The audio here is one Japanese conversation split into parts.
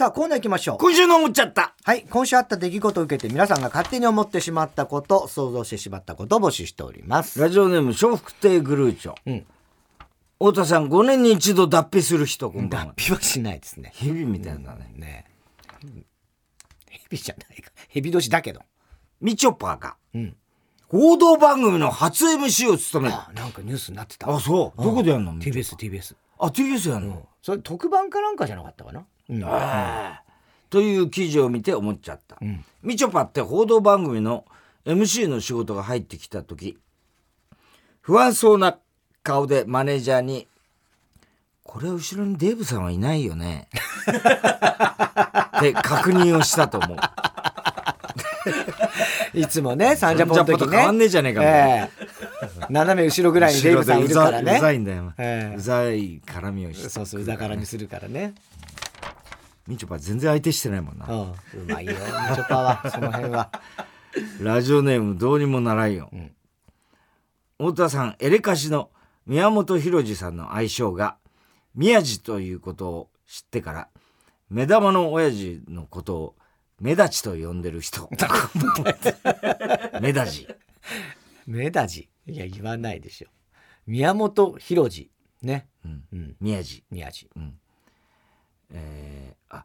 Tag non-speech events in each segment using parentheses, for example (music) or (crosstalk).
さあ、コーナー行きましょう。今週の思っちゃった。はい。今週あった出来事を受けて皆さんが勝手に思ってしまったこと、想像してしまったことを募集しております。ラジオネーム、笑福亭グルーチョ。うん太田さん、5年に一度脱皮する人、こんばんは。脱皮はしないですね。ヘビみたいだね。ねヘビじゃないか。ヘビ年だけど。みちょぱが、うん報道番組の初 MC を務める。あ、なんかニュースになってた。あ、そう。どこでやんの TBS、TBS。あ、TBS やんの、それ特番かなんかじゃなかったかな？うん。ああという記事を見て思っちゃった。んみちょぱって報道番組の MC の仕事が入ってきた時不安そうな顔でマネージャーに「これ後ろにデーブさんはいないよね」って確認をしたと思う。(laughs) いつもね、サンジャポのと変わんねえじゃねえかもええ斜め後ろぐらいにデイブさんいるからね。うざいんだよ、ええうざい絡みをしてそうそう、うざからにするからね。みちょぱ全然相手してないもんな、うん。うまいよ、みちょぱは、(laughs) その辺は。ラジオネームどうにもならんよ、ん太田さんエレカシの宮本浩次さんの愛称が宮治ということを知ってから目玉の親父のことを目立ちと呼んでる人 (laughs) 目立ち目だじ。いや、言わないでしょ。宮本浩次。ね。うんうん。宮治宮治。えー、あ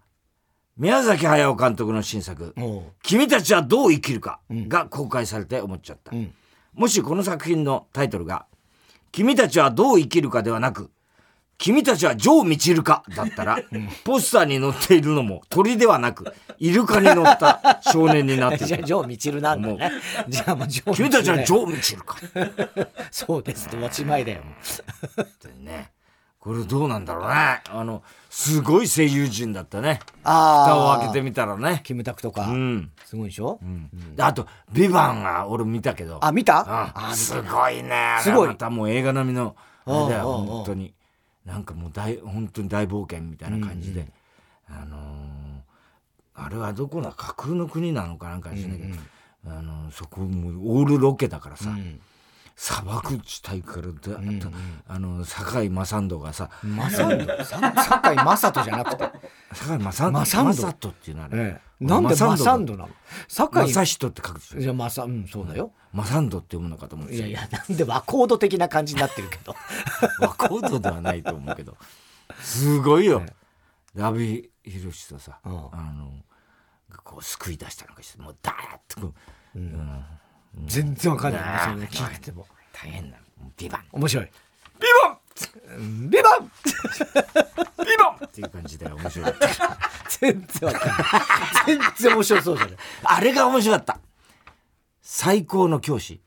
宮崎駿監督の新作おう「君たちはどう生きるか」ん。が公開されて思っちゃった、うん。もしこの作品のタイトルが「君たちはどう生きるか」ではなく「君たちはジョー・ミチルか」だったら、(laughs) ポスターに載っているのも鳥ではなくイルカに乗った少年になってい (laughs) じゃあ、るジョー・ミチルなんだね。じゃあ、もうジョー・君たちはジョョー・ミチルか。(laughs) そうですって、おしまいだよ。ねこれどうなんだろうね。あのすごい声優陣だったね。あ蓋を開けてみたらね。キムタクとか。うん、すごいでしょ？うん、であと「ビバンが俺見たけど。あ、見た？ああ、すごいね。すごい。またもう映画並みのあれだようんうん。うん本当に。なんかもう大本当に大冒険みたいな感じで、あのーあれはどこな架空の国なのかなんかしないけど、あのーそこもうオールロケだからさ、ん砂漠地帯からだーっと、あの堺雅人がさマサンドさ酒井雅人じゃなくて？(laughs) 堺雅人？マサンド雅人っていうのはあれ、ええ。なんでマサンドなの？酒井正人って書くでしょ。いや、マサ、うん、そうだよ。マサンドって読むのかと思うんですよいやいや、なんで和コード的な感じになってるけど。(laughs) 和コードではないと思うけど。すごいよ。阿部寛とさ、うん。あのこう救い出したのかしてもうダーッとこう、うん全然わかんない。ねそれね聞いてても。大変だビバン面白い。ビバンビバンビバン (laughs) っていう感じで面白い (laughs) 全然わかんない。全然面白そうじゃない。あれが面白かった最高の教師、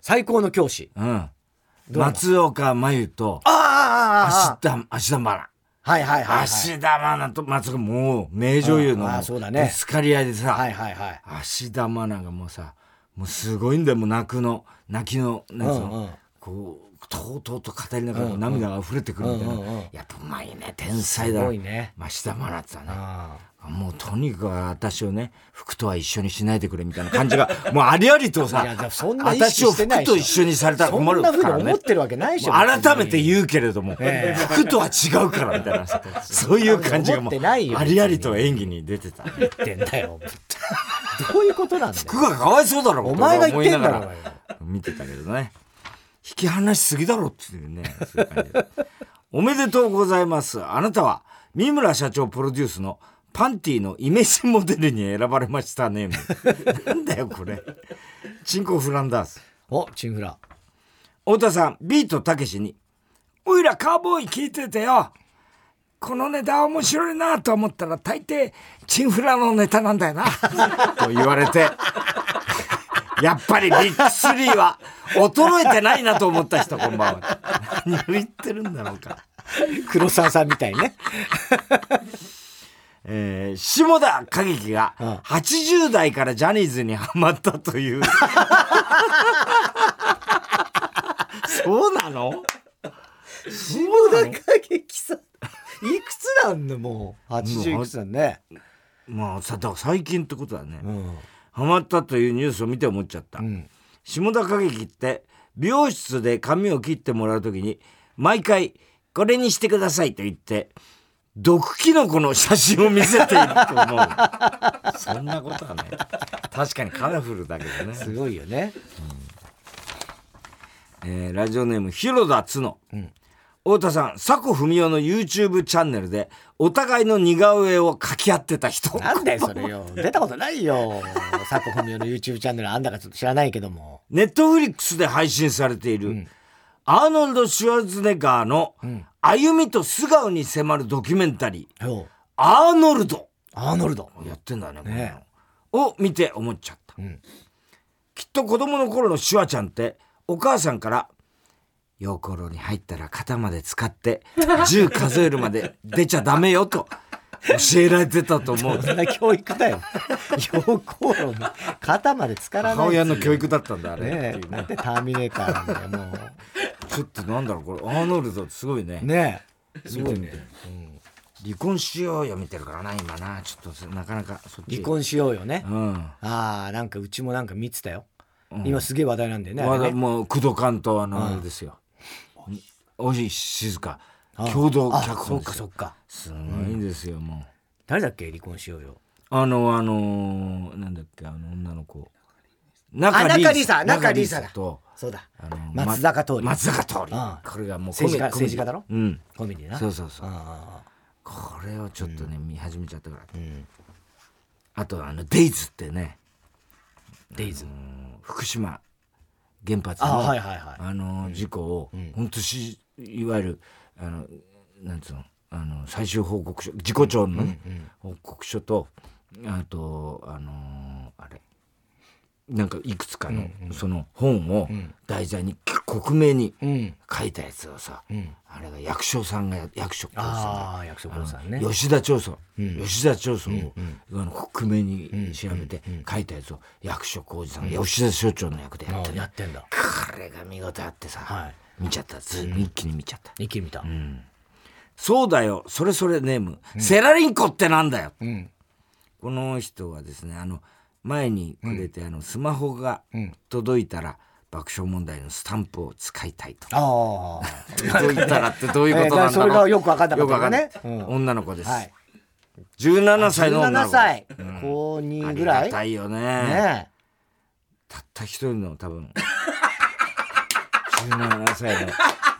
最高の教師。うん、松岡真優とああああ芦田愛菜はいはいはいはい。芦田愛菜と松岡もう名女優のぶつかり合いでさ、はいはいはい。芦田愛菜がもうさもうすごいんだよもう泣くの。泣きのなんつうの、うんうん。こうとうとうと語りながら涙が溢れてくるみたいな、うんうんうん。やっぱうまいね天才だ。すごいね。まあ芦田愛菜ってさね。あもうとにかく私をね服とは一緒にしないでくれみたいな感じが (laughs) もうありありとさ私を服と一緒にされたらそ困るんなふうにからね思ってるわけないでしょ。改めて言うけれども、ええ。服とは違うからみたいなさそういう感じがもうありありと演技に出てた、ね、言ってんだよ。どういうことなんだよ。服がかわいそうだろお前が言ってんだろ見てたけどね。引き離しすぎだろっていうねそういう感じで。おめでとうございます。あなたは三村社長プロデュースのパンティのイメージモデルに選ばれましたね。なんだよこれ。チンコフランダースお、チンフラ。太田さんビートたけしに「おいらカーボーイ聞いててよこのネタ面白いなと思ったら大抵チンフラのネタなんだよな」(laughs) と言われて。やっぱりビッグスリーは衰えてないなと思った人こんばんは。何を言ってるんだろうか、黒沢さんみたいにね。(laughs) えー下田景樹がうん。80代からジャニーズにハマったという。(laughs) そうなの？下田景なんだもう。80いくつなんね。まあさだから最近ってことだね、うん。ハマったというニュースを見て思っちゃった、うん。下田景樹って美容室で髪を切ってもらう時に毎回「これにしてください」と言って毒キノコの写真を見せていると思う。(laughs) そんなことはね。確かにカラフルだけどね。すごいよね。えーラジオネーム、広田つの。太田さん、佐古文夫の YouTube チャンネルで、お互いの似顔絵を描き合ってた人。なんだよ、(laughs) それよ。出たことないよ。佐古文夫の YouTube チャンネルあんだかちょっと知らないけども。ネットフリックスで配信されている、アーノルド・シュワルツェネッガーの歩みと素顔に迫るドキュメンタリー、よアーノルドアーノルド。やってんだね、ねを見て思っちゃった。んきっと子供の頃のシュワちゃんって、お母さんから、陽光炉に入ったら肩まで使って、10数えるまで出ちゃダメよと教えられてたと思う。そんな教育だよ。陽光炉に肩まで浸からない。母親の教育だったんだ、あれ。ねえ。なんでターミネーターなんだよ、もちょっとなんだろう、これ、アーノルドすごいねう。。ねえ。すごいねて。離婚しようよ見てるからな、今な。ちょっとなかなかそっち。離婚しようよね。うん。ああ、なんかうちもなんか見てたよ。今すげえ話題なんだよね。ねもう、工藤官とあの、あれですよ。おい静か。共同脚あそっ。かそっか。すごいんですよ、もう。誰だっけ離婚しようよ。あの、あのー、なんだっけ、あの女の子。あ中里依紗中里依紗だと、そうだ。あの松坂桃李ま松坂桃李うん。これがもう政治家政治家だろ？うん。コメディな。そうそうそう。あこれをちょっとね、見始めちゃったから。あうん。あと、あの、デイズってね、デイズ。福島原発あの、はいはいはい。あの事故を、本当しいわゆるあのなんつうのあの最終報告書事故調のね、報告書とあとあのあれなんかいくつかの、その本を題材に克明にうん。書いたやつをさ、ん。あれが役所さんがや役所ああ、役所さんね。吉田調査、吉田調査を、あの克明に調べて書いたやつを役所広司さんが吉田所長の役でやってるあやってんだ。これが見事あってさ、はい見ちゃった。ず一気に見ちゃった、一気に見た。そうだよ。それそれネーム、セラリンコってなんだよ、ん。この人はですねあの前にくれて、あのスマホが届いたら爆笑問題のスタンプを使いたいと。ああ。届いたらってどういうことなんだろう、えーそれがよく分かんなかったね。女の子です、はい。17歳の女の17子歳。うん。高あ2りぐらい？がたいよね。ねたった一人の多分17歳の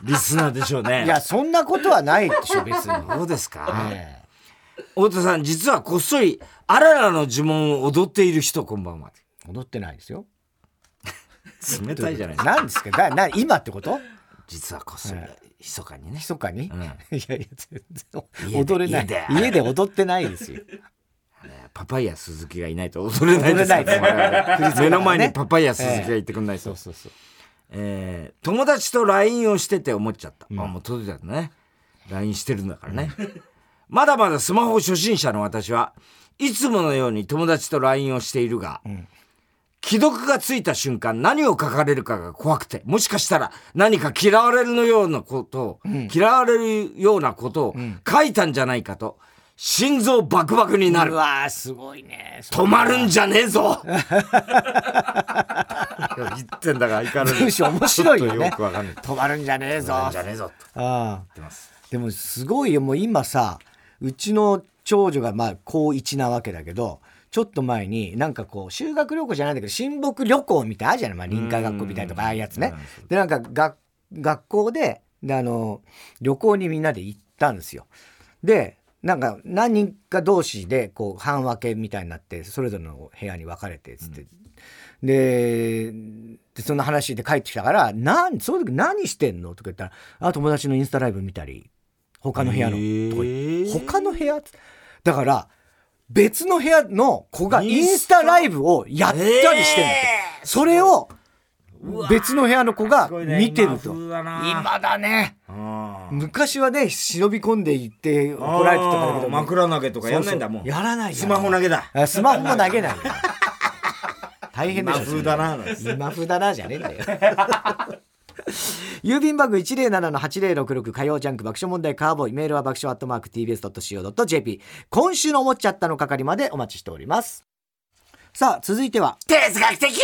リスナーでしょうね。え。いや、そんなことはないでしょ、別に。どうですか、え太田さん実はこっそりあららの呪文を踊っている人こんばんは。え踊ってないですよ。冷たいじゃないですか。何ですか？だな今ってこと？実はこっそり密かにね。密かに、うん。いやいや、全然踊れない。家家で。で踊ってないですよ。パパイヤ鈴木がいないと踊れないです踊れないです目の前にパパイヤ鈴木がいてくんないと、そうそうそう。えー友達と LINE をしてて思っちゃった、あもう届いたんだね LINE してるんだからね。まだまだスマホ初心者の私はいつものように友達と LINE をしているが、既読がついた瞬間何を書かれるかが怖くてもしかしたら何か嫌われるのようなことを、嫌われるようなことを書いたんじゃないかと心臓バクバクになる。うわーすごいね。止まるんじゃねえぞ。(laughs) 言ってんだから相変わらず文章面白いよちょっね。とよくわかんない。止まるんじゃねえぞ。止まるんじゃねえぞと。ああ。言ってます。でもすごいよもう今さうちの長女がまあ高1なわけだけどちょっと前になんかこう修学旅行じゃないんだけど親睦旅行みたいあるじゃない、まあ、臨海学校みたいなとかああいうやつね。うん。でなんかが学校でであの旅行にみんなで行ったんですよ。でなんか何人か同士でこう半分けみたいになってそれぞれの部屋に分かれてつって、ででその話で帰ってきたから「なんその時何してんの?」とか言ったら「あ友達のインスタライブ見たり他の部屋の」とか他の部屋だから別の部屋の子がインスタ。ライブをやったりしてんだって、それを別の部屋の子が見てると。今風だな。今だね。あ昔はね忍び込んでいって怒られてたからけど枕投げとかやんないんだもんやらないスマホ投げだ。あスマホも投げないよ。(laughs) 大変でしょ。今風だな。今風だなじゃねえんだよ。(laughs) 郵便番号107-8066火曜ジャンク爆笑問題カーボーイ。メールは爆笑アットマーク TBS.CO.JP 今週の思っちゃったの係までお待ちしておりますさあ続いては。哲学的！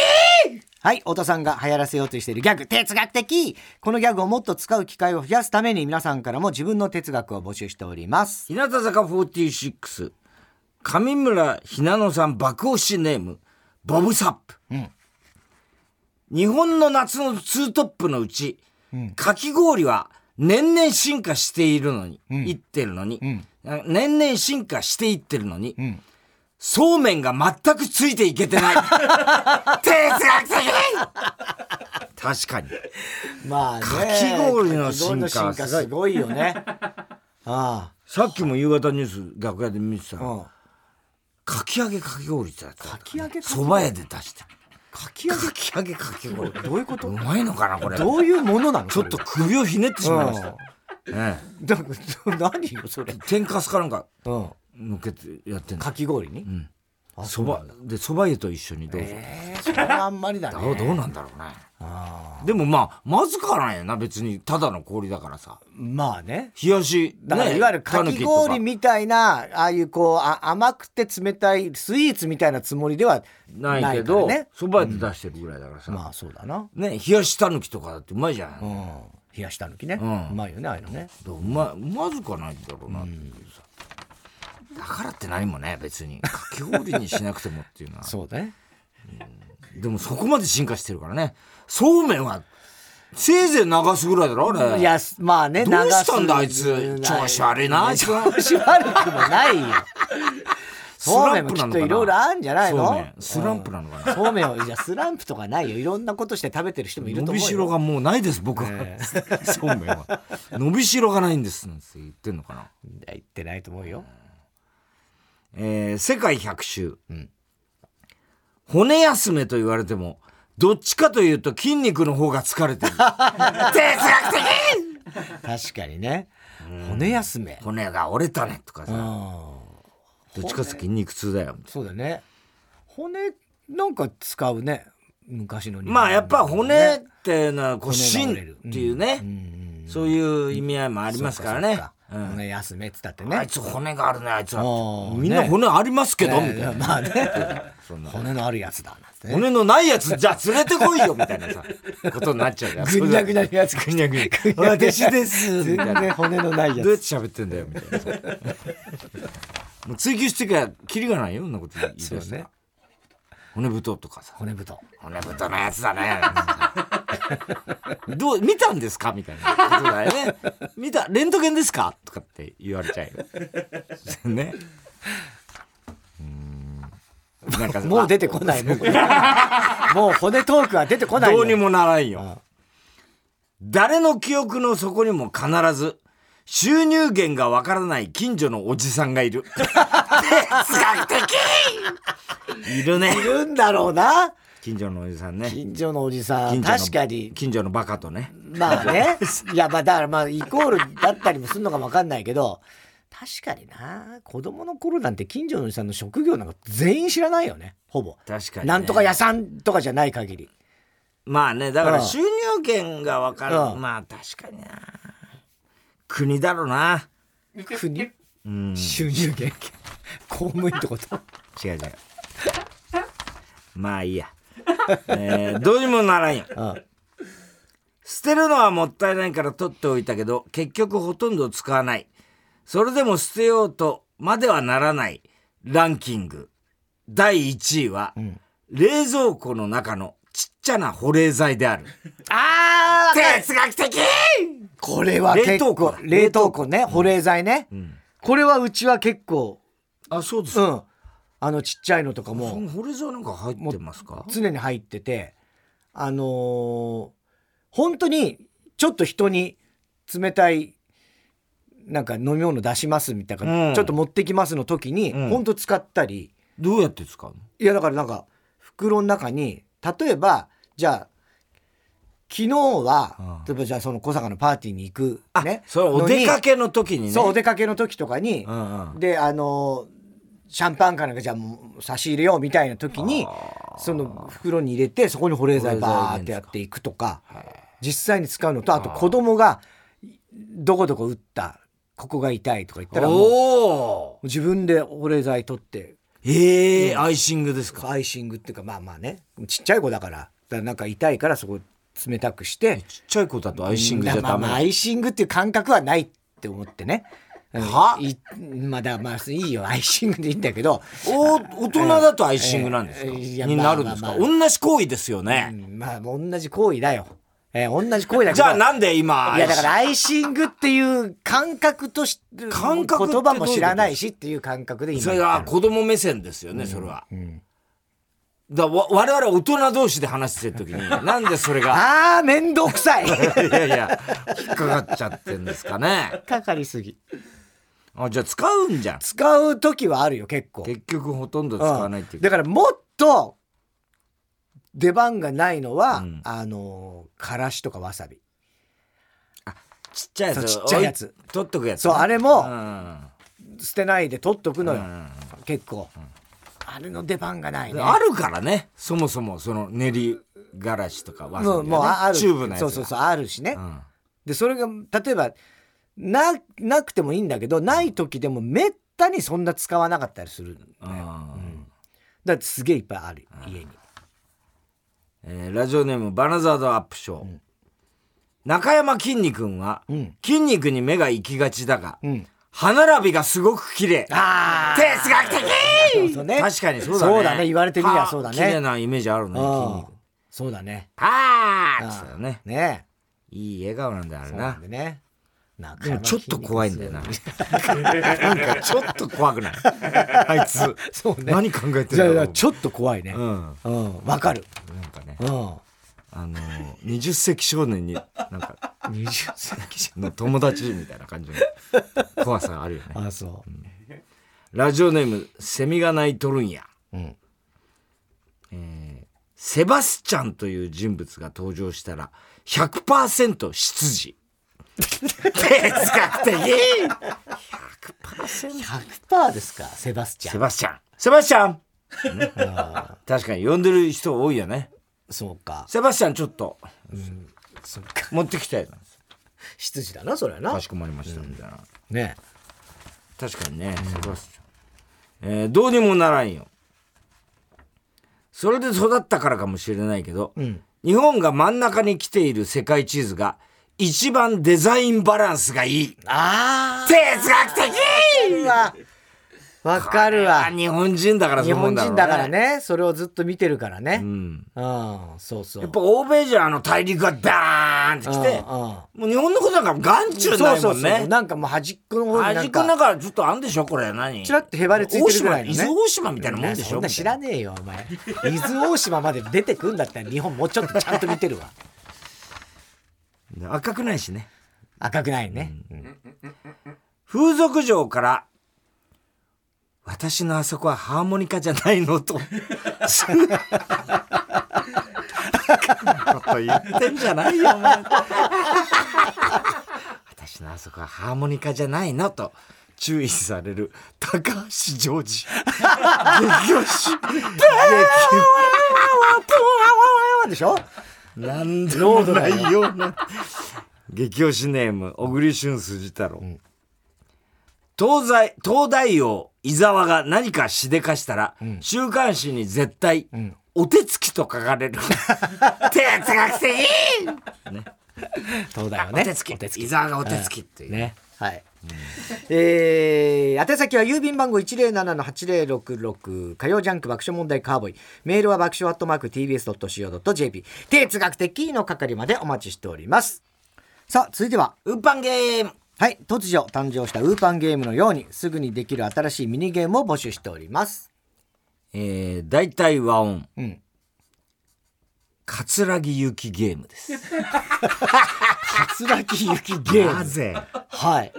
はい太田さんが流行らせようとしているギャグ。哲学的！このギャグをもっと使う機会を増やすために皆さんからも自分の哲学を募集しております。日向坂46上村ひなのさん爆押しネーム。ボブサップ、日本の夏のツートップのうち、かき氷は年々進化しているのに、いってるのに、年々進化していってるのに、そうめんが全くついていけてない。(laughs) 哲学的確かに。まあねかき氷の進化進化すごいよね。あさっきも夕方ニュース楽屋で見てたうん、かき揚げかき氷ってやつだった。かき揚げ蕎麦屋で出して。るかき揚げ？かき揚げかき氷。どういうこと？うまいのかなこれ。どういうものなのちょっと首をひねってしまいました、えうん。だから何よそれ。え、天かすかなんか。うんのっけてやってんのかき氷に、ん。あそばで蕎麦湯と一緒にどうぞ、えー、それはあんまりだね。どうなんだろうね。あでもまあまずくはないよな別にただの氷だからさ。ーまあね。冷やしだからねいわゆるか。き氷みたいなああいうこうあ甘くて冷たいスイーツみたいなつもりではないけどないからね。湯で出してるぐらいだからさ、まあそうだな。ね冷やしたぬきとかだってうまいじゃん、うん。冷やした抜きね、うん。うまいよねああいうのね。どううままずくはないんだろうなっていうさ、だからって何もね別に。かき氷にしなくてもっていうのは。(laughs) そうね。でもそこまで進化してるからね。そうめんはせいぜい流すぐらいだろあれ。いやまあねどうしたんだあいつ。調子悪いな。(laughs) 調子悪くもないよ。(laughs) スそうラめんもきっンプなのかないとろいろあるんじゃないの？そうめん。スランプなのかな？そうめんをいやスランプとかないよ。いろんなことして食べてる人もいると伸び思うよ。しろがもうないです僕は、えそうめんは。伸びしろがないんですなんて言ってんのかな？言ってないと思うよえー世界百周、骨休めと言われてもどっちかというと筋肉の方が疲れてる。(laughs) 哲学的！確かにね。骨休め。骨が折れたねとかさ。うん。どっちかというと筋肉痛だよ。そうだね。骨なんか使うね。昔の日な本まあやっぱ骨っていうのはこう芯っていうね、うん。うん。そういう意味合いもありますからね骨休めっつったってあねいつ骨があるねあいつは。みんな骨ありますけど、ねみたいな、まあね。(laughs) 骨のあるやつだ骨のないやつじゃあ連れてこいよみたいなさことになっちゃうから。ぐにゃぐにゃのやつぐにゃぐにゃ私ですみ全然骨のないやどうやってつ喋ってんだよみたいな (laughs) もう追求してからキリがないよそんなこと言い出したね。骨太とかさ。骨太。骨太のやつだね (laughs) どう見たんですか？みたいな。ことだよね。見たレントゲンですか？とかって言われちゃうよ。(laughs) ね。うん。なんか (laughs) もう出てこない。もうもう骨トークは出てこないよ。どうにもならんよ。あ誰の記憶の底にも必ず収入源がわからない近所のおじさんがいる。哲学的！いるね。いるんだろうな近所のおじさんね。近所のおじさん。確かに。近所のバカとね。まあね。(laughs) いやまあだからまあイコールだったりもするのかもわかんないけど確かにな。子供の頃なんて近所のおじさんの職業なんか全員知らないよね。ほぼ。確かに、ね、なんとか屋さんとかじゃない限り。まあねだからうん。収入源がわかる、うん。まあ確かにな。国だろうな。国？うん。収入源？公務員ってこと？違う違う。まあいいや、えーどうにもならんよ。うん捨てるのはもったいないから取っておいたけど結局ほとんど使わない。それでも捨てようとまではならない。ランキング。第1位は、冷蔵庫の中のちっちゃな保冷剤である。あー哲学的！これは冷凍庫だ。冷凍庫ね保冷剤ね、これはうちは結構あそうですか、うんあのちっちゃいのとかそもの保冷剤なんか入ってますか？常に入ってて。あのー本当にちょっと人に冷たいなんか飲み物出しますみたいな、うん。ちょっと持ってきますの時に、うん。本当使ったり。どうやって使うの？いやだからなんか袋の中に例えばじゃあ昨日は、例えばじゃあその小坂のパーティーに行くあ、ねそれお出かけの時にね。そうお出かけの時とかに、うんうん。であのシャンパンかなんかじゃあもう差し入れようみたいな時にその袋に入れてそこに保冷剤バーってやっていくとか実際に使うのとあと子供がどこどこ打ったここが痛いとか言ったらもう自分で保冷剤取って。ええアイシングですか？アイシングっていうかまあまあね。ちっちゃい子だからだからなんか痛いからそこ冷たくして。ちっちゃい子だとアイシングじゃダメアイシングっていう感覚はないって思ってねは？いまあだまあいいよ。アイシングでいいんだけど、お大人だとアイシングなんですか、えーいやになるんですか、まあまあま同じ行為ですよね、うん。まあ同じ行為だよ、えー同じ行為だけど。じゃあなんで今いやだからアイシングっていう感覚として感覚言葉も知らないしっていう感覚で今それが子供目線ですよね、それは、だからわ我々大人同士で話してる時になんでそれが？(laughs) ああ面倒くさい。いやいや引っかかっちゃってんですかね。(laughs) かかりすぎあじゃあ使うんじゃん。使う時はあるよ結構。結局ほとんど使わないっていう。だからもっと出番がないのは、うん。あのからしとかわさび。ちっちゃいやつ。ちっちゃいやつ。取っとくやつそうあれもうん。捨てないで取っとくのよ、うん。結構、あれの出番がないね。あるからね。そもそもその練りがらしとかわさびもうもうあある。チューブのやつが。そうそうそうあるしね、うん。でそれが例えばななくてもいいんだけどない時でもめったにそんな使わなかったりするんだよ。あー。だってすげえいっぱいある家に。えーラジオネームバナザードアップショー、中山きんに君は、うん。筋肉に目が行きがちだが、うん。歯並びがすごく綺麗。あ哲学的そうそうね。確かにそうだね。そうだね。言われてみりゃそうだね。歯綺麗なイメージあるね筋うん。肉。そうだね。あーって言ってたよね。ね。いい笑顔なんだよあれそうななんでね。中でも山ちょっと怖いんだよななんかちょっと怖くない？(laughs) あいつ。そうね。何考えてるんじゃだろう。あちょっと怖いね。うん。うんわかる。なんかね。うん。あのー20世紀少年になんか20世紀の友達みたいな感じの怖さがあるよね。あそラジオネームセミが鳴いとるんや。ううんセバスチャンという人物が登場したら100%出自哲学的100%ですかセバスチャンセバスチャンセバスチャン、確かに呼んでる人多いよねそうかセバスチャンちょっとそっか持ってきたいな羊だなそれはなかしこまりましたみたいな、ね確かにね、セバスチャン、えーどうにもならんよそれで育ったからかもしれないけど、ん日本が真ん中に来ている世界地図が一番デザインバランスがいい。あ哲学的。あわかるわ。あ日本人だから日そう思うんだろう本人だからね。それをずっと見てるからね。うん。うんそうそう。やっぱ欧米じゃあの大陸がダーンって来てうんうん。もう日本のことなんか眼中ないもんね。なんかもう端っこの方に端っこのか中ちょっとあんでしょこれ。何？ちらっとへばりついてるぐらいのね。伊豆大島みたいなもんでしょそんな知らねえよお前。(laughs) 伊豆大島まで出てくんだったら日本もうちょっとちゃんと見てるわ赤くないしね。赤くないね、風俗嬢から私のあそこはハーモニカじゃないのと。こと言ってんじゃないよお前。私のあそこはハーモニカじゃないのと注意される高橋ジョージ。激推し。でしょ？なんでもないような。激推しネーム小栗旬筋太郎、東西東大王伊沢が何かしでかしたら、週刊誌に絶対、お手つきと書かれる。哲学的ね。そうだよねお手つき。伊沢がお手つきっていう、ねはい、えー、宛先は郵便番号107-8066火曜ジャンク爆笑問題カーボーイ。メールは爆笑アットマーク TBS.CO.JP 哲学的の係までお待ちしております。さあ続いてはウーパンゲーム。はい突如誕生したウーパンゲームのようにすぐにできる新しいミニゲームを募集しております。えー、大体和音。うん桂木行きゲームです。桂木行きゲーム。ぜ？はい。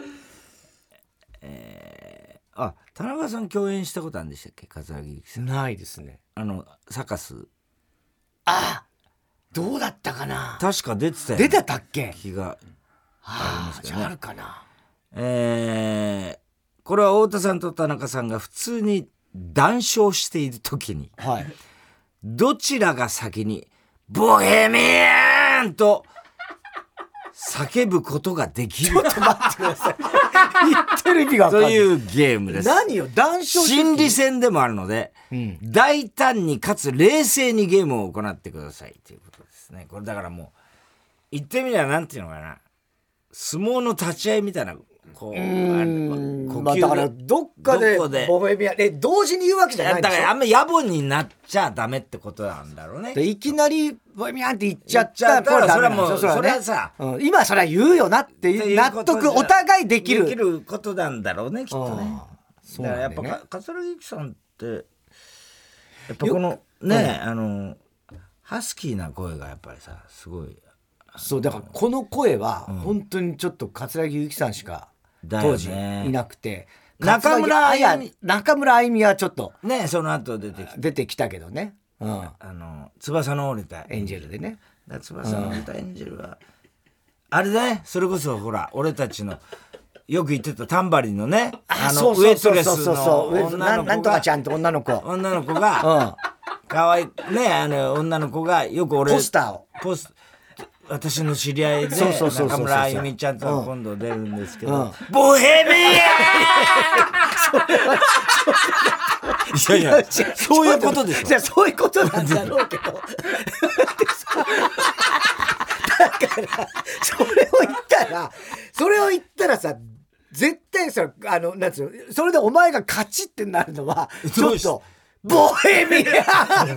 あ田中さん共演したことあるんでしたっけ？桂木行きさん。ないですね。あのサカス。どうだったかな？確か出てたよ出てたっけ？気が。ああじゃああるかな。えーこれは太田さんと田中さんが普通に談笑している時にはい。どちらが先に「ボヘミアン!」と叫ぶことができる待ってください (laughs) ってる意味が。というゲームです。何よ、談笑心理戦でもあるので、ん大胆にかつ冷静にゲームを行ってくださいということですね。これだからもう、言ってみればなんていうのかな。相撲の立ち合いみたいな、こう、あうん呼吸まあだから、どっかで、どこでボヘミアン、え、同時に言うわけじゃないだからあんま野暮になっちゃダメってことなんだろうね。でいきなり、ボヘミアンって言っちゃったらそれはもうね。それはさ。うん。今それは言うよなっていう納得、お互いできる。できることなんだろうね、きっとね。だからやっぱ桂木さんってやっぱこのね、あのハスキーな声がやっぱりさすごい。そう、だからこの声は、本当にちょっと桂木由紀さんしか、当時いなくて、中村あゆみ。桂木中村あゆみはちょっとねその後出てきて。出てきたけどね。うん。あの翼の折れたエンジェルでね。翼の折れたエンジェルは、あれだねそれこそほら俺たちのよく言ってたタンバリンのねあのウエットレスの女の子なんとかちゃんって女の子。女の子うがん。可愛いねあの女の子がよく俺ポスターを。ポス私の知り合いで中村あゆみちゃんと今度出るんですけど、うんボヘミアン (laughs) いやいやそういうことでしょじゃそういうことなんだろうけど。だから、それを言ったら、それを言ったらさ、絶対さ、あの、なんつうの、それでお前が勝ちってなるのは、ちょっと、ボヘミアン。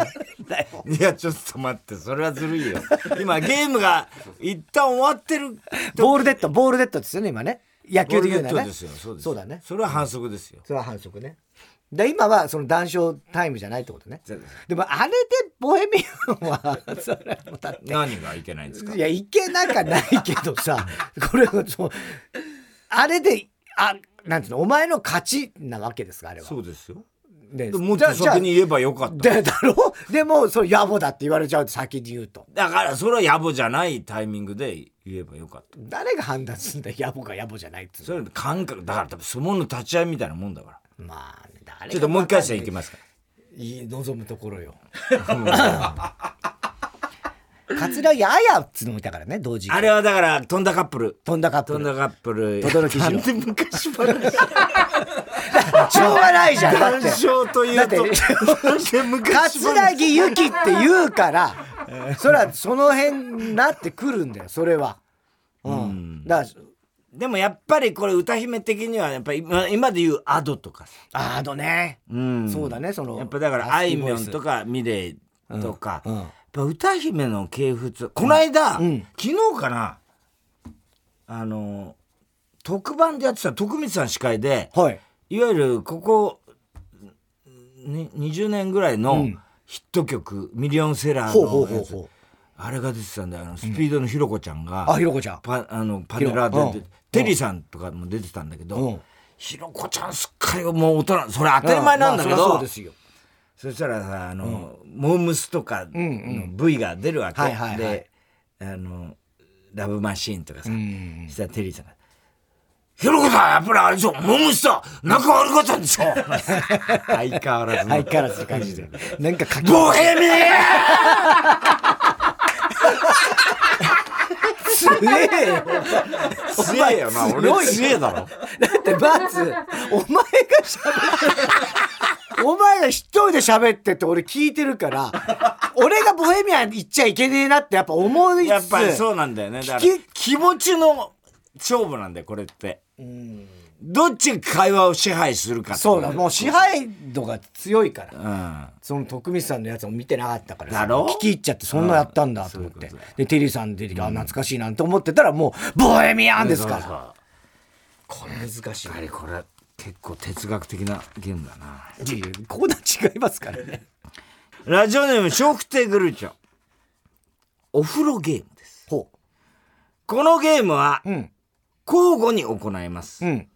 (laughs) いやちょっと待ってそれはずるいよ今ゲームが一旦終わってるボールデッド、ボールデッドですよね、今ね。野球で言うならね。ボールデッドですよそうですそうだね。それは反則ですよそれは反則ね。で今はその談笑タイムじゃないってことね。でもあれでボヘミアンは、(laughs) それもだって。何がいけないんですか？いや、いけなかないけどさ、(laughs) これそう、あれで、あ、なんていうの、お前の勝ちなわけですか、あれは。そうですよでもっと先に言えばよかったでだろ？でも、それ野暮だって言われちゃうと先に言うと。だからそれは野暮じゃないタイミングで言えばよかった誰が判断するんだ野暮か野暮じゃないっつうのそれ感覚だから多分相撲の立ち合いみたいなもんだからまあ、ちょっともう一回戦いきますかいい望むところよ。桂木綾っつうのもいたからね、同時に。あれはだから飛んだカップル飛んだカップル。飛んだカップル轟次郎なんで昔話？(laughs) しょうがないじゃん。だ談って。笑というとだってなんで昔話？桂木由紀って言うから、それはその辺になってくるんだよ、それは。うん。だから、でもやっぱりこれ歌姫的にはやっぱり今今で言うアドとかさあのね、うんそうだね、その。やっぱだからあいみょんとか。かミレイとか、うんやっぱ歌姫の系譜この間、うん昨日かなあの特番でやってた徳光さん司会ではい。いわゆるここに20年ぐらいのうんヒット曲、ミリオンセラーのやつ。あれが出てたんだよ。あのスピードのひろこちゃんが、あ、ひろこちゃん。パあのパネラーでテリーさんとかも出てたんだけど、うん。ひろこちゃんすっかりもう大人それ当たり前なんだけど、まあそうですよ。そしたらさあの、モームスとかうんの V が出るわけ、であのラブマシーンとかさ、したらテリーさんが「ひろこさんやっぱりあれでしょモームスと仲悪かったんでしょ」(laughs) 相変わらず。の相変わらずって感じで。なんか書きボヘミ強えよ。強えよな俺。強えだろ。だってまず、お前が喋って、お前が一人で喋ってって俺聞いてるから、俺がボヘミアン行っちゃいけねえなってやっぱ思いつつ、やっぱりそうなんだよね。だから気持ちの勝負なんだよこれってどっちが会話を支配するかそうだ、もう支配度が強いから。うん。その徳光さんのやつを見てなかったからさ。だろ？聞き入っちゃってそんなやったんだと思って。そういうことでテリーさん出てきて、あ懐かしいなと思ってたらもうボヘミアンですから、そうそう。これ難しい。やっぱりこれ結構哲学的なゲームだな。いやいやコーナー違いますからね。ラジオネーム笑福亭グルーチョ。お風呂ゲームです。ほこのゲームはううん。交互に行います。うん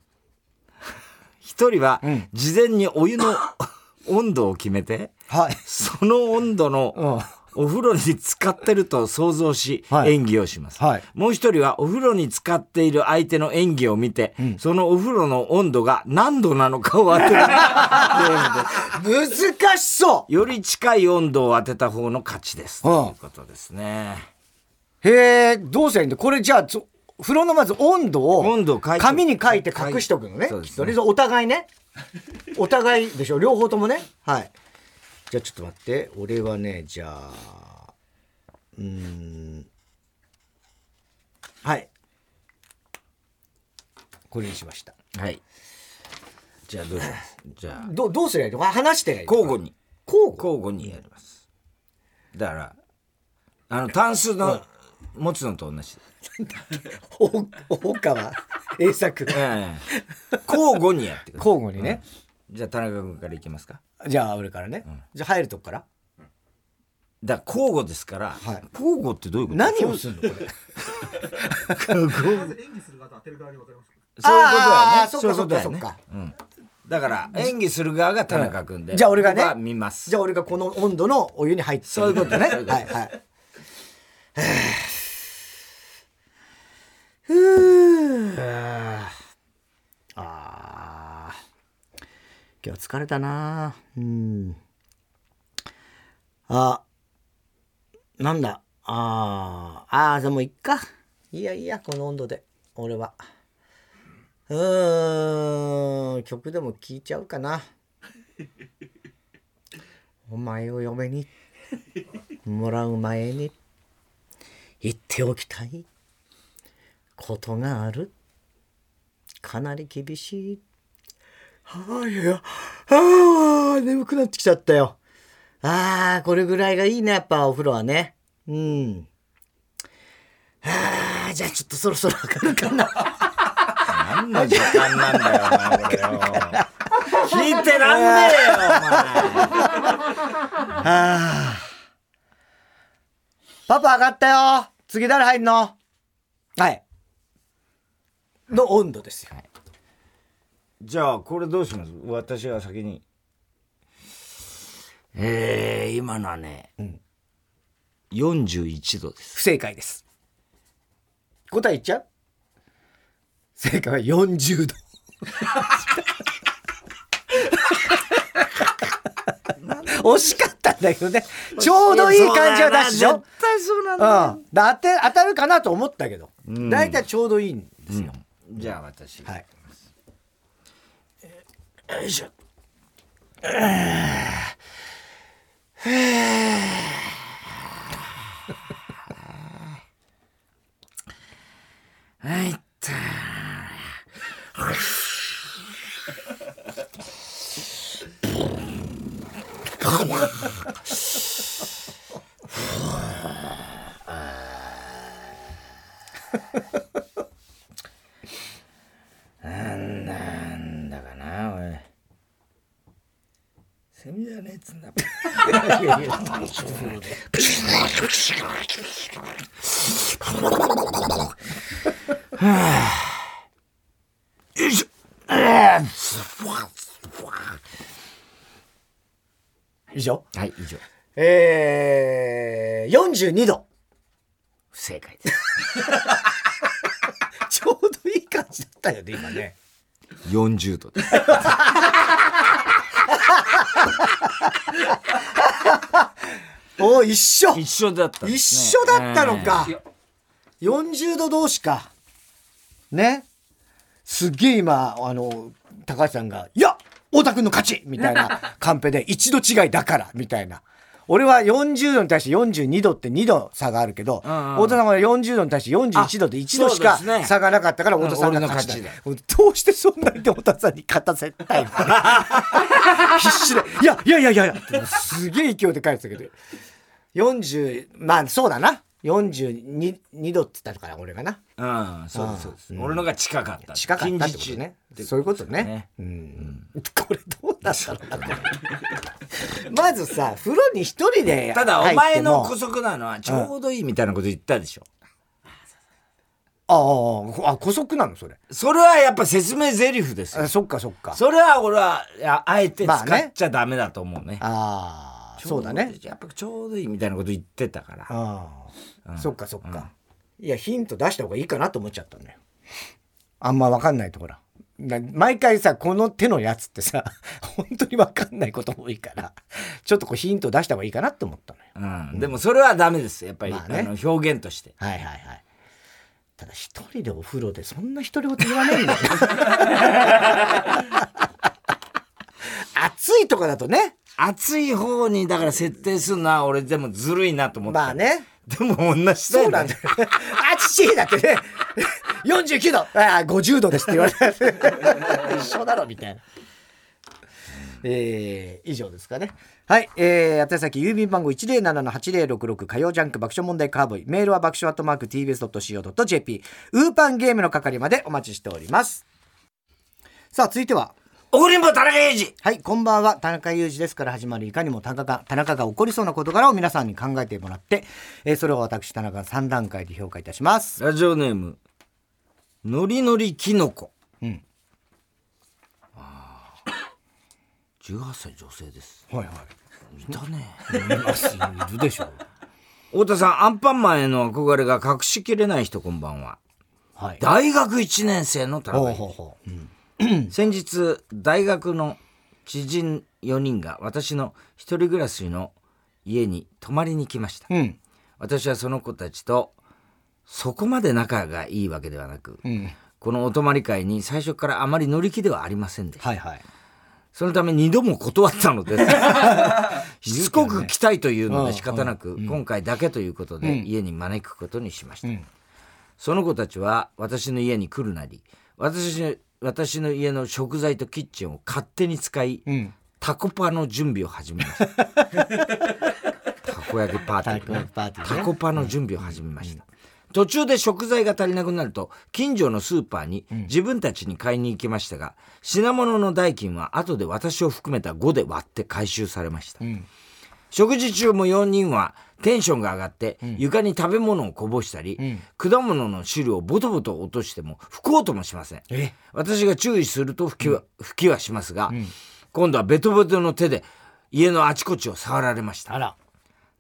一人はん。事前にお湯の (laughs) 温度を決めてはい。その温度のうん。お風呂に浸かってると想像しはい。演技をします、はい。もう一人はお風呂に浸かっている相手の演技を見て、そのお風呂の温度が何度なのかを当てる。(laughs) 難しそより近い温度を当てた方の勝ちです。うん。ということですね。うへえどうすりゃいいんだ？これじゃあそ風呂のまず温度を温度紙に書いて隠しとくのね。そうですね。お互いね。お互いでしょ。両方ともね。はい。じゃあちょっと待って。俺はねじゃあうーん。はい。これにしました。はい。じゃあどうしますじゃあ、どどうすりゃいいの？話してない交互に。交互？交互にやります。だから、あの、単数の持つのと同じ。お大川栄作。ええ。交互にやってください。交互にね、じゃあ田中君からいきますか。じゃあ俺からね、じゃあ入るとこから？だから交互ですから、はい。交互ってどういうこと？何をするのこれ？そういうことだよね。そういうことだよね。そっか。うん。だから、演技する側が田中君で。じゃあ俺がね。見ます。じゃあ俺がこの温度のお湯に入って。そういうことね。はいはい (laughs) ふう。あ今日疲れたな。うん。あなんだ。あー。あーでもいっか。いやいやこの温度で。俺は。うーん。曲でも聴いちゃうかな。(laughs) お前を嫁に。もらう前に。言っておきたい。ことがある。かなり厳しい。はあいやああ眠くなってきちゃったよ。ああこれぐらいがいいねやっぱお風呂はね。うん。ああじゃあちょっとそろそろ上がるかな。何の時間なんだよ、お前、これよ。聞いてらんねえよ、お前。パパ上がったよ。次誰入んの？はいの温度ですよ、じゃあ、これどうします？私が先に。えー、今のはね、41度です。不正解です。答え言っちゃう？正解は40度。惜しかったんだけどね。ちょうどいい感じは出すでしょ？絶対そうなんだよ。うん、だ当て当たるかなと思ったけど。ん。大体、ちょうどいいんですよ、じゃあ、私。はいよいしょ。はいった。なんなんだかな、おい。セミじゃねえっつんだ。よいしょ。以上はい、以上。えー、42度不正解です。(laughs) ちょうどいい感じだったよね今ね40度です。お一緒。一緒だったんで一緒だったのか、40度同士か。ね。すっげえ今あの高橋さんが「いや太田君の勝ち!」みたいな (laughs) カンペで一度違いだからみたいな。俺は40度に対して42度って2度差があるけど、うんうん。太田さんは40度に対して41度で1度しか差がなかったから太田さんが勝ちだ,、どうしてそんなに太田さんに勝たせたいの (laughs) 必死で「いやいやいやいやいや」ってすげえ勢いで書いてたけど40まあそうだな。42度って言ったから俺がな。うん、そうです、そうです。俺のが近かった。近かったってことね。そういうことね。ねうん、これどうだろう。なこれまずさ風呂に一人でただ、お前の姑息なのはちょうどいいみたいなこと言ったでしょ。あああ姑息なのそれ。それはやっぱ説明台詞ですよ。あ。そっかそっか。それは俺は、あえて使っちゃダメだと思うね。ああそうだね。やっぱちょうどいいみたいなこと言ってたから。ああ、そっかそっか、いやヒント出した方がいいかなと思っちゃったのよあんま分かんないところな毎回さこの手のやつってさ (laughs) 本当に分かんないこと多いからちょっとこうヒント出した方がいいかなと思ったのようん。でもそれはダメです。やっぱり、まあの表現として。はいはいはいただ一人でお風呂でそんな一人ごと言わねえんだよ。(laughs) 暑いとかだとね。暑い方にだから設定するのは俺でもずるいなと思った。まあね。でも同じだよ、ね。そうなんだよ。あちちだってね。49度。ああ、50度ですって言われた。(laughs) 一緒だろ、みたいな。えー、以上ですかね。はい。えー、宛先、郵便番号107-8066火曜ジャンク爆笑問題カーボーイ。メールは爆笑アットマーク tbs.co.jp。ウーパンゲームの係までお待ちしております。さあ、続いては、怒りんぼ田中裕二はい、こんばんは。田中裕二ですから始まるいかにも田中が、田中が起こりそうな事柄を皆さんに考えてもらって、えーそれを私、田中が3段階で評価いたします。ラジオネーム、のりのりきのこ。うん。ああ。18歳女性です。はいはいたね。いるでしょう。太田さん、アンパンマンへの憧れが隠しきれない人こんばんは。はい。大学1年生の田ほうほうほう。うん。二 (clears throat) 先日、大学の知人4人が私の一人暮らしの家に泊まりに来ました。うん。私はその子たちとそこまで仲がいいわけではなく、うん。このお泊まり会に最初からあまり乗り気ではありませんでした。はいはい。そのため二度も断ったのです。(laughs) しつこく来たいというので仕方なく、今回だけということで家に招くことにしました。うん。その子たちは私の家に来るなり、私私の家の食材とキッチンを勝手に使い、うん。タコパの準備を始めました。(laughs) たこ焼きパーティー、タコ焼きパーティーねタコパの準備を始めました。途中で食材が足りなくなると、近所のスーパーに自分たちに買いに行きましたが、品物の代金は後で私を含めた5で割って回収されました。ん食事中も4人はテンションが上がって、床に食べ物をこぼしたり、果物の汁をボトボト落としても拭こうともしません。え？私が注意すると拭きは,、拭きはしますが、今度はベトベトの手で家のあちこちを触られました。あら。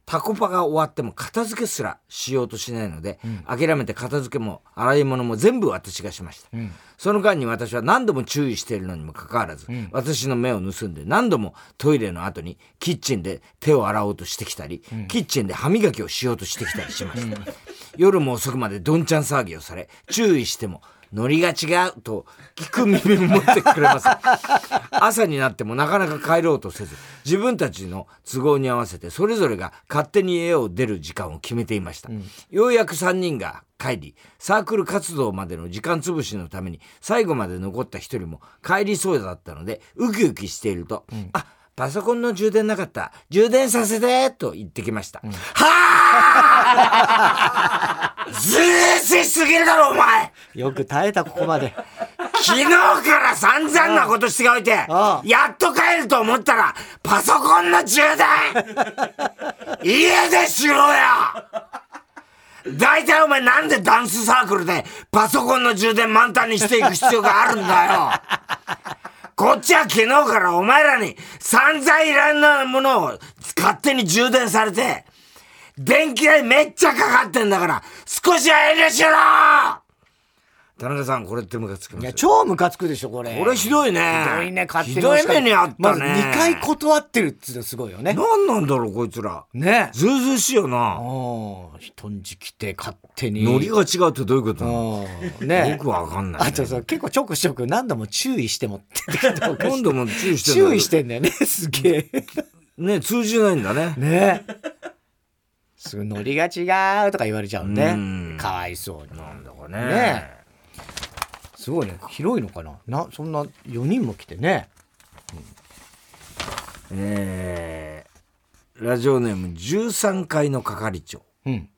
タコパが終わっても片付けすらしようとしないので、諦めて片付けも洗い物も全部私がしました、その間に私は何度も注意しているのにもかかわらず、私の目を盗んで何度もトイレの後にキッチンで手を洗おうとしてきたり、キッチンで歯磨きをしようとしてきたりしました、夜も遅くまでどんちゃん騒ぎをされ注意してもノリが違うと聞く耳も持ってくれません (laughs) 朝になってもなかなか帰ろうとせず自分たちの都合に合わせてそれぞれが勝手に家を出る時間を決めていました、ようやく3人が帰りサークル活動までの時間潰しのために最後まで残った1人も帰りそうだったのでウキウキしていると「あパソコンの充電なかった。充電させて」と言ってきました、はあずうしすぎるだろお前。よく耐えた、ここまで。昨日から散々なことしておいて、やっと帰ると思ったら、パソコンの充電。家でしろよ大体お前なんでダンスサークルでパソコンの充電満タンにしていく必要があるんだよ。こっちは昨日からお前らに散々いらんなものを勝手に充電されて、電気代めっちゃかかってんだから、少しは遠慮しろ田中さん、これってムカつきます？いや、超ムカつくでしょ、これ。これひどいね。ひどいね、勝手に。ひどい目にあったね。まず2回断ってるっていうのすごいよね。何なんだろう、こいつら。ね。ずうずうしいよな。ああ、人んち来て勝手に。ノリが違うってどういうことなの？うんねよくわかんないね。あとさ、結構ちょくちょく何度も注意してもって今度も注意して注意してんだよね、すげえ。ね、通じないんだね。ねすぐノリが違うとか言われちゃううねん。かわいそうに。なんだかねね。すごいね。広いのかな？な、そんな4人も来てね。えー、ラジオネーム13階の係長。うん。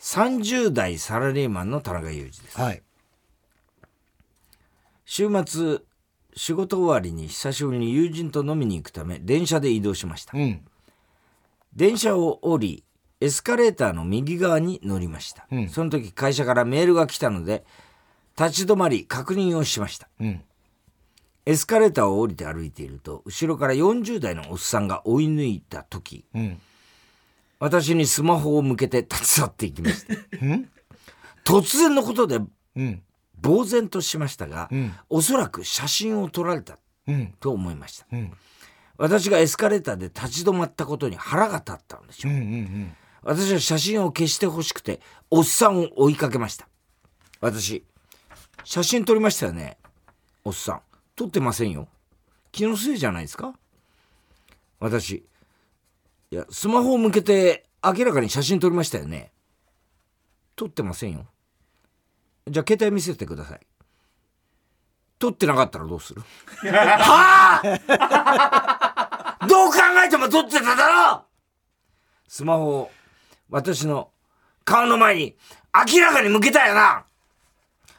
30代サラリーマンの田中裕二です。はい。週末、仕事終わりに久しぶりに友人と飲みに行くため電車で移動しました。うん。電車を降りエスカレーターの右側に乗りました、うんその時会社からメールが来たので立ち止まり確認をしましたうん。エスカレーターを降りて歩いていると後ろから40代のおっさんが追い抜いた時うん。私にスマホを向けて立ち去っていきましたうん突然のことでうん。呆然としましたが、うんおそらく写真を撮られたうん。と思いましたうん。私がエスカレーターで立ち止まったことに腹が立ったのでしょう、うん。うん。私は写真を消してほしくておっさんを追いかけました私、写真撮りましたよね？おっさん。撮ってませんよ。気のせいじゃないですか？私、いや、スマホを向けて明らかに写真撮りましたよね？撮ってませんよ。じゃあ携帯見せてください。撮ってなかったらどうする？はあどう考えても撮ってただろスマホを私の顔の前に明らかに向けたよな。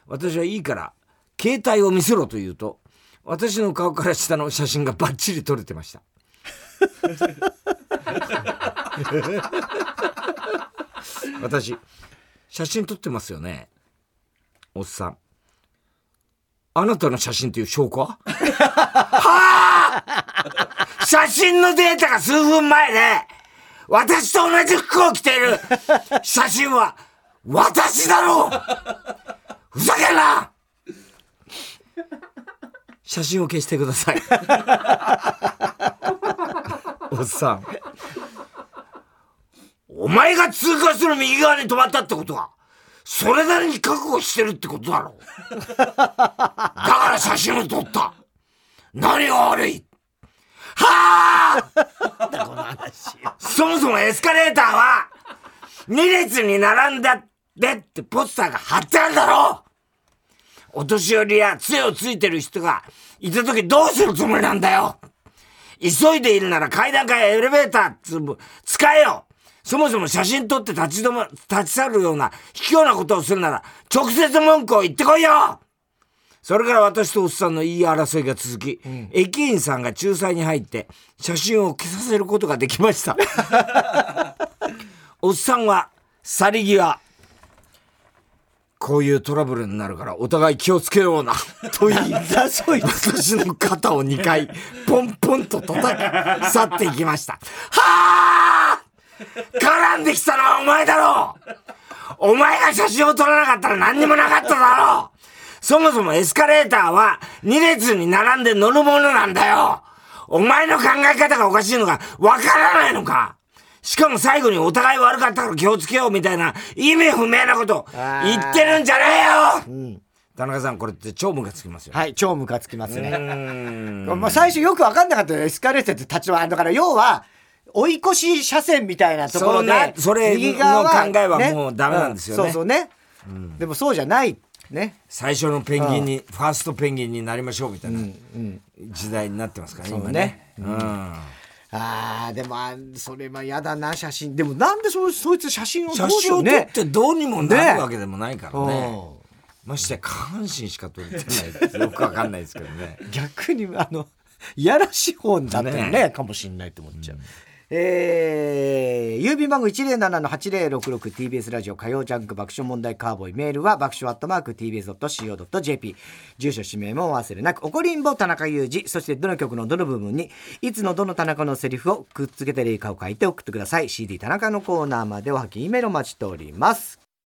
私はいいから携帯を見せろと言うと私の顔から下の写真がバッチリ撮れてました。(laughs) 私写真撮ってますよねおっさん。あなたの写真という証拠は？(laughs) はあ！写真のデータが数分前で、私と同じ服を着ている (laughs) 写真は私だろうふざけんな写真を消してください。(laughs) おっさん。お前が通過する右側に止まったってことは、それなりに覚悟してるってことだろう。(laughs) だから写真を撮った。何が悪いはあ (laughs) そもそもエスカレーターは、2列に並んだでってポスターが貼ってあるだろう。お年寄りや杖をついてる人がいた時どうするつもりなんだよ。急いでいるなら階段かエレベーターつぶ使えよ。そもそも写真撮って立ち止ま、立ち去るような卑怯なことをするなら、直接文句を言ってこいよ。それから私とおっさんの言い争いが続き、うん、駅員さんが仲裁に入って、写真を消させることができました。(laughs) おっさんは、去り際、こういうトラブルになるからお互い気をつけような。と言い、私の肩を2回、ポンポンと叩き、去っていきました。はぁ絡んできたのはお前だろお前が写真を撮らなかったら何にもなかっただろそもそもエスカレーターは2列に並んで乗るものなんだよ。お前の考え方がおかしいのかわからないのか。しかも最後にお互い悪かったから気をつけようみたいな意味不明なこと言ってるんじゃねえよ、うん、田中さんこれって超ムカつきますよ、ね、はい超ムカつきますね。まあ最初よく分かんなかったよエスカレーターって立ち回るだから要は追い越し車線みたいなところでそれの考えはもうダメなんですよね、そうそうね、うん、でもそうじゃないね。最初のペンギンに、ファーストペンギンになりましょうみたいな時代になってますからね、今ね、うん、ああでもそれは嫌だな写真。でもなんでそそいつ写真を撮ってどうにもなるわけでもないからね。まして下半身しか撮れてないよくわかんないですけどね。逆にあのいやらしい方だったねね。かもしれないと思っちゃう、うんえー、郵便番号 107-8066TBS ラジオ火曜ジャンク爆笑問題カーボーイ。メールは爆笑アットマーク TBS.CO.JP 住所氏名も忘れなく。怒りんぼ田中裕二。そしてどの曲のどの部分にいつのどの田中のセリフをくっつけて例かを書いて送ってください。CD 田中のコーナーまでおはきメールお待ちしております。